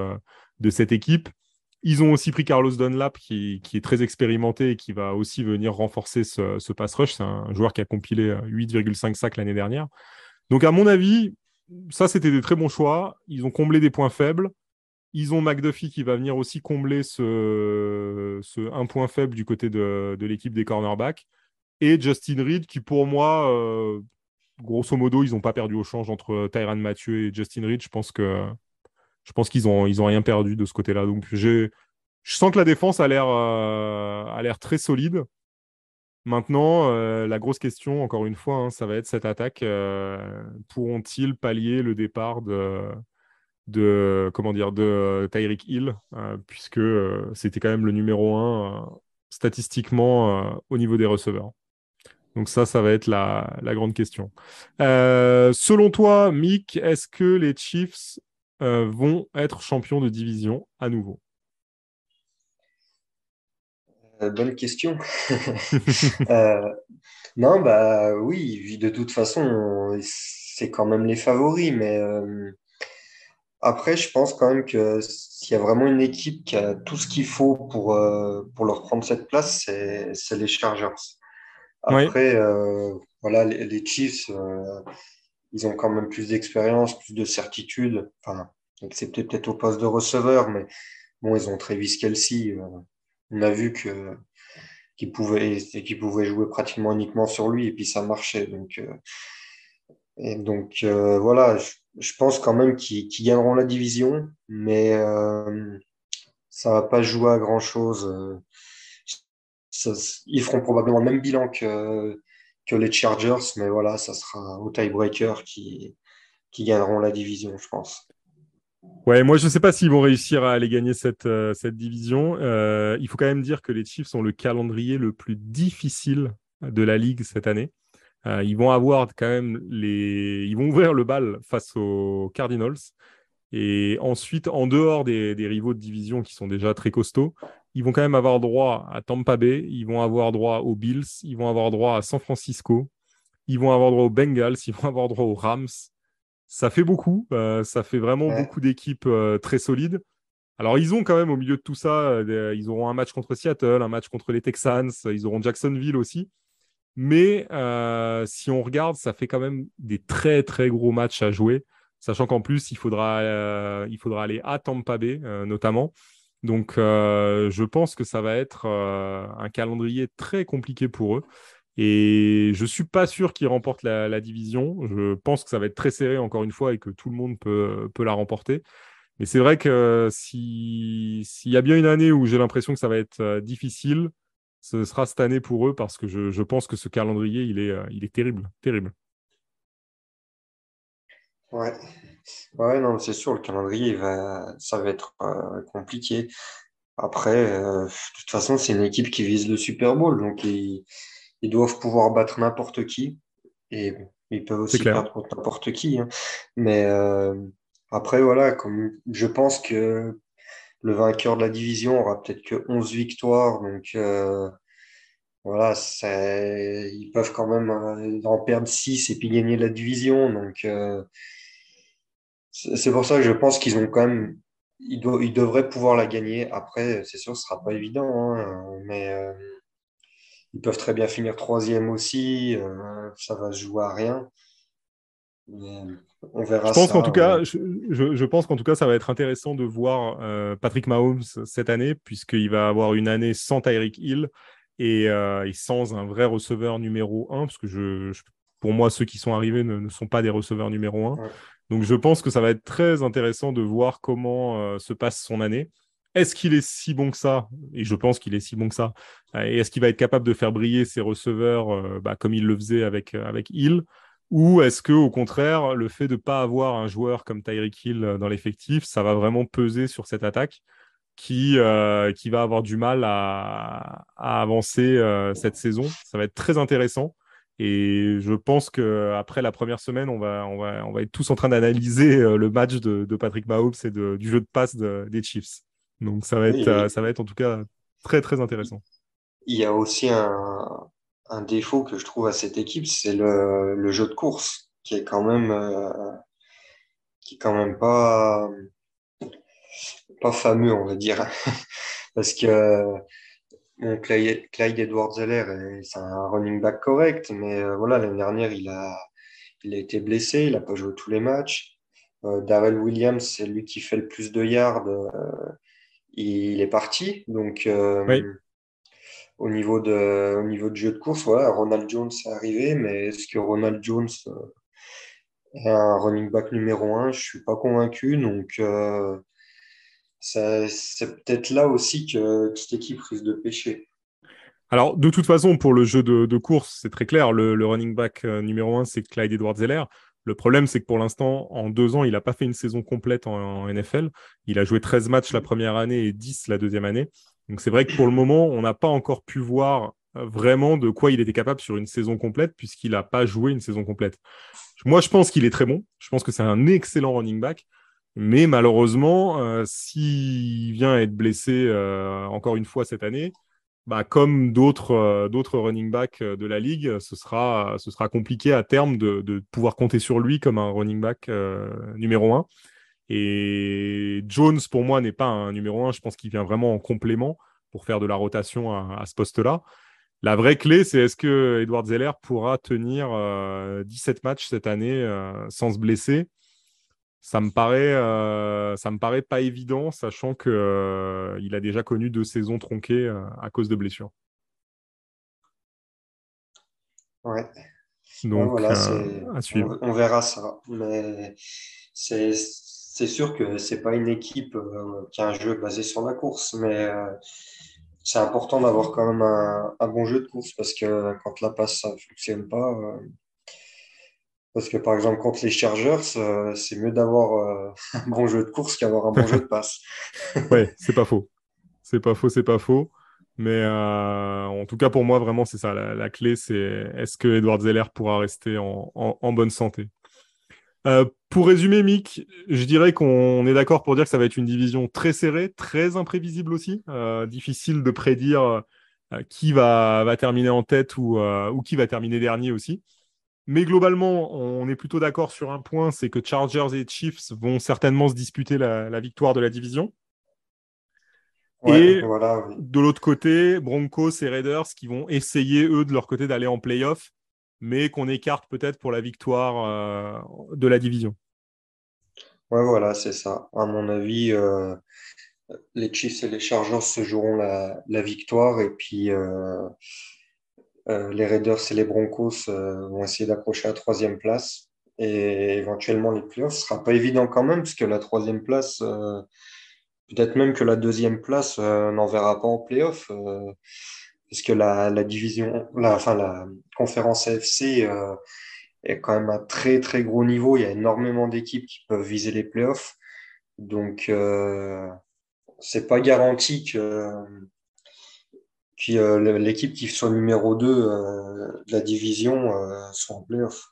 de cette équipe. Ils ont aussi pris Carlos Dunlap, qui, est très expérimenté et qui va aussi venir renforcer ce, pass rush. C'est un joueur qui a compilé 8,5 sacs l'année dernière. Donc, à mon avis, ça, c'était des très bons choix. Ils ont comblé des points faibles. Ils ont McDuffie qui va venir aussi combler ce, un point faible du côté de, l'équipe des cornerbacks. Et Justin Reed, qui pour moi, euh, grosso modo, ils n'ont pas perdu au change entre Tyran Mathieu et Justin Reed. Je pense qu'ils ont, ils ont rien perdu de ce côté-là. Donc, je sens que la défense a l'air, euh, a l'air très solide. Maintenant, euh, la grosse question, encore une fois, hein, ça va être cette attaque. Euh, pourront-ils pallier le départ de, de comment dire, de Tyreek Hill, puisque c'était quand même le numéro un statistiquement au niveau des receveurs. Donc ça, ça va être la, la grande question. selon toi, Mick, est-ce que les Chiefs euh, vont être champions de division à nouveau? Euh, Bonne question. Euh, non, bah oui, de toute façon, c'est quand même les favoris, mais après, je pense quand même que s'il y a vraiment une équipe qui a tout ce qu'il faut pour, pour leur prendre cette place, c'est les Chargers. Après, voilà, les, les Chiefs ils ont quand même plus d'expérience, plus de certitude, enfin, excepté peut-être au poste de receveur, mais bon, ils ont Travis Kelsey. Euh, on a vu que qu'il pouvait, qu'il pouvait jouer pratiquement uniquement sur lui, et puis ça marchait. Donc, euh, donc euh, voilà, je, pense quand même qu'ils gagneront la division, mais ça va pas jouer à grand-chose. ils feront probablement le même bilan que que les Chargers, mais voilà, ça sera au tiebreaker qui, qui gagneront la division, je pense. Ouais, moi je ne sais pas s'ils vont réussir à aller gagner cette, euh, cette division. Euh, il faut quand même dire que les Chiefs ont le calendrier le plus difficile de la ligue cette année. Euh, ils vont avoir quand même les, ils vont ouvrir le bal face aux Cardinals. Et ensuite, en dehors des, des, rivaux de division qui sont déjà très costauds, ils vont quand même avoir droit à Tampa Bay, ils vont avoir droit aux Bills, ils vont avoir droit à San Francisco, ils vont avoir droit aux Bengals, ils vont avoir droit aux Rams. Ça fait beaucoup, euh, ça fait vraiment beaucoup d'équipes euh, très solides. Alors, ils ont quand même au milieu de tout ça, euh, ils auront un match contre Seattle, un match contre les Texans, ils auront Jacksonville aussi. Mais si on regarde, ça fait quand même des très très gros matchs à jouer, sachant qu'en plus, il faudra, il faudra aller à Tampa Bay notamment. Donc, je pense que ça va être un calendrier très compliqué pour eux. Et je ne suis pas sûr qu'ils remportent la, division. Je pense que ça va être très serré, encore une fois, et que tout le monde peut, peut la remporter. Mais c'est vrai que s'il y a bien une année où j'ai l'impression que ça va être euh, difficile, ce sera cette année pour eux parce que je, pense que ce calendrier, il est, il est terrible, terrible. Ouais, Ouais, non, c'est sûr, le calendrier, ça va être euh, compliqué. Après, euh, de toute façon, c'est une équipe qui vise le Super Bowl, donc ils doivent pouvoir battre n'importe qui. Et ils peuvent aussi perdre contre n'importe qui. Hein. Mais euh, après, voilà, comme je pense que le vainqueur de la division aura peut-être que 11 victoires, donc euh, voilà, ils peuvent quand même en perdre 6 et puis gagner la division. Donc c'est pour ça que je pense qu'ils ont quand même ils, ils, devraient pouvoir la gagner. Après, c'est sûr, ce sera pas évident, hein, mais euh, ils peuvent très bien finir troisième aussi. Euh, ça va se jouer à rien. on verra. Je pense qu'en tout cas, je, je, pense qu'en tout cas, ça va être intéressant de voir euh, Patrick Mahomes cette année, puisqu'il va avoir une année sans Tyreek Hill et, et, sans un vrai receveur numéro 1, parce que je, pour moi, ceux qui sont arrivés ne, ne sont pas des receveurs numéro 1. Donc je pense que ça va être très intéressant de voir comment euh, se passe son année. Est-ce qu'il est si bon que ça? Et je pense qu'il est si bon que ça. Et est-ce qu'il va être capable de faire briller ses receveurs euh, bah, comme il le faisait avec, euh, avec Hill? Ou est-ce que au contraire, le fait de ne pas avoir un joueur comme Tyreek Hill dans l'effectif, ça va vraiment peser sur cette attaque qui, va avoir du mal à, avancer cette saison? Ça va être très intéressant. Et je pense qu'après la première semaine, on va, être tous en train d'analyser euh, le match de, Patrick Mahomes et du jeu de passe des Chiefs. Donc ça va, être, ça va être en tout cas très très intéressant. Il y a aussi un, un défaut que je trouve à cette équipe, c'est le, le, jeu de course qui est quand même, euh, qui est quand même pas, pas fameux, on va dire. Parce que Clyde, Edward Zeller, c'est un running back correct, mais euh, voilà, l'année dernière, il a, il a été blessé, il n'a pas joué tous les matchs. Euh, Darrell Williams, c'est lui qui fait le plus de yards, euh, il est parti. Donc, au, niveau de, au niveau de jeu de course, voilà, Ronald Jones est arrivé, mais est-ce que Ronald Jones est un running back numéro un? Je ne suis pas convaincu. Donc, c'est peut-être là aussi que cette équipe risque de pêcher. Alors, de toute façon, pour le jeu de, course, c'est très clair. Le, running back euh, numéro un, c'est Clyde Edward Zeller. Le problème, c'est que pour l'instant, en deux ans, il n'a pas fait une saison complète en, NFL. Il a joué 13 matchs la première année et 10 la deuxième année. Donc, c'est vrai que pour le moment, on n'a pas encore pu voir euh, vraiment de quoi il était capable sur une saison complète, puisqu'il n'a pas joué une saison complète. Moi, je pense qu'il est très bon. Je pense que c'est un excellent running back. Mais malheureusement, euh, s'il vient à être blessé euh, encore une fois cette année, bah, comme d'autres euh, running backs de la ligue, ce sera, compliqué à terme de, pouvoir compter sur lui comme un running back numéro un. Et Jones, pour moi, n'est pas un numéro un. Je pense qu'il vient vraiment en complément pour faire de la rotation à, à ce poste-là. La vraie clé, c'est est-ce que Edward Zeller pourra tenir 17 matchs cette année sans se blesser? Ça me paraît, euh, ça me paraît pas évident, sachant que euh, il a déjà connu deux saisons tronquées euh, à cause de blessures. Ouais. Donc, à suivre. On, verra ça. Mais c'est sûr que c'est pas une équipe qui a un jeu basé sur la course, mais c'est important d'avoir quand même un, un, bon jeu de course parce que quand la passe ça fonctionne pas, parce que par exemple, contre les Chargers, euh, c'est mieux d'avoir euh, un bon jeu de course qu'avoir un bon jeu de passe. oui, c'est pas faux. C'est pas faux, c'est pas faux. Mais euh, en tout cas, pour moi, vraiment, c'est ça. La, clé, c'est est-ce que Edward Zeller pourra rester en, en, bonne santé? Pour résumer, Mick, je dirais qu'on est d'accord pour dire que ça va être une division très serrée, très imprévisible aussi. difficile de prédire qui va, va, terminer en tête ou, ou qui va terminer dernier aussi. Mais globalement, on est plutôt d'accord sur un point, c'est que Chargers et Chiefs vont certainement se disputer la, victoire de la division. et de l'autre côté, Broncos et Raiders qui vont essayer, eux, de leur côté, d'aller en playoff, mais qu'on écarte peut-être pour la victoire euh, de la division. Ouais, voilà, c'est ça. À mon avis, euh, les Chiefs et les Chargers se joueront la, victoire et puis euh, euh, les Raiders et les Broncos euh, vont essayer d'accrocher la troisième place et éventuellement les playoffs. Sera pas évident quand même, parce que la troisième place, euh, peut-être même que la deuxième place n'enverra pas en playoff, parce que la, division, la, enfin la conférence AFC est quand même à très très gros niveau. Il y a énormément d'équipes qui peuvent viser les playoffs. Donc, euh, c'est pas garanti que, que l'équipe qui soit numéro 2 de la division soit en playoffs.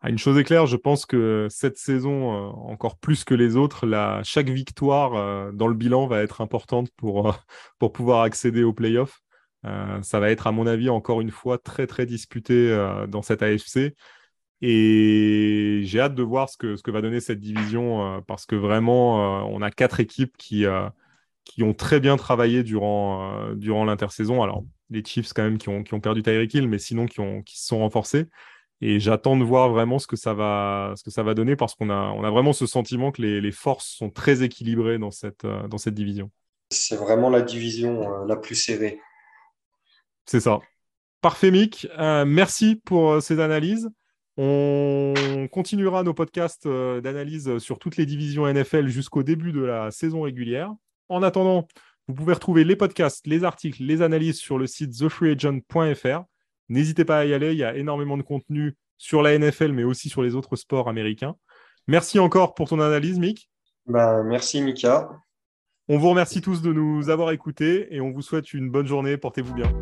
Ah, une chose est claire, je pense que cette saison, euh, encore plus que les autres, chaque victoire euh, dans le bilan va être importante pour, euh, pour pouvoir accéder aux playoffs. ça va être, à mon avis, encore une fois, très, très disputé dans cette AFC. Et j'ai hâte de voir ce que, ce que va donner cette division parce que vraiment, on a quatre équipes qui, qui ont très bien travaillé durant, durant l'intersaison. Alors, les Chiefs, quand même, qui ont, qui ont perdu Tyreek Hill, mais sinon qui, ont, qui se sont renforcés. Et j'attends de voir vraiment ce que ça va, ce que ça va donner parce qu'on a, on a vraiment ce sentiment que les, les forces sont très équilibrées dans cette, euh, dans cette division. C'est vraiment la division euh, la plus serrée. C'est ça. Parfait, Mick. Euh, merci pour ces analyses. On continuera nos podcasts d'analyse sur toutes les divisions NFL jusqu'au début de la saison régulière. En attendant, vous pouvez retrouver les podcasts, les articles, les analyses sur le site thefreeagent.fr. N'hésitez pas à y aller, il y a énormément de contenu sur la NFL, mais aussi sur les autres sports américains. Merci encore pour ton analyse, Mick. Ben, merci, Mika. On vous remercie tous de nous avoir écoutés et on vous souhaite une bonne journée. Portez-vous bien.